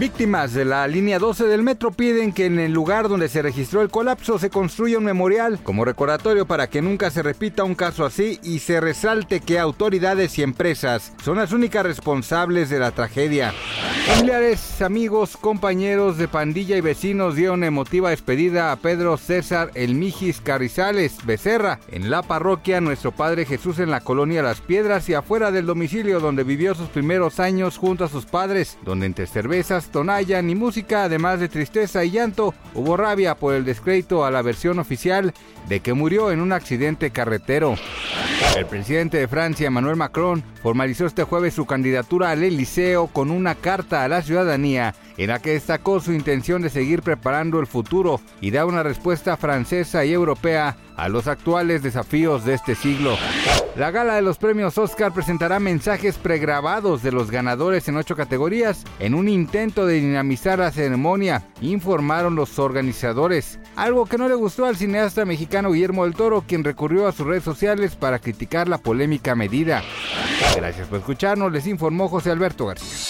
Víctimas de la línea 12 del metro piden que en el lugar donde se registró el colapso se construya un memorial como recordatorio para que nunca se repita un caso así y se resalte que autoridades y empresas son las únicas responsables de la tragedia. Familiares, amigos, compañeros de pandilla y vecinos dieron emotiva despedida a Pedro César El Mijis Carrizales Becerra en la parroquia Nuestro Padre Jesús en la colonia Las Piedras y afuera del domicilio donde vivió sus primeros años junto a sus padres, donde entre cervezas, tonalla ni música, además de tristeza y llanto, hubo rabia por el descrédito a la versión oficial de que murió en un accidente carretero. El presidente de Francia, Emmanuel Macron, formalizó este jueves su candidatura al Eliseo con una carta a la ciudadanía en la que destacó su intención de seguir preparando el futuro y dar una respuesta francesa y europea a los actuales desafíos de este siglo. La gala de los premios Oscar presentará mensajes pregrabados de los ganadores en ocho categorías en un intento de dinamizar la ceremonia, informaron los organizadores. Algo que no le gustó al cineasta mexicano Guillermo del Toro, quien recurrió a sus redes sociales para criticar la polémica medida. Gracias por escucharnos, les informó José Alberto García.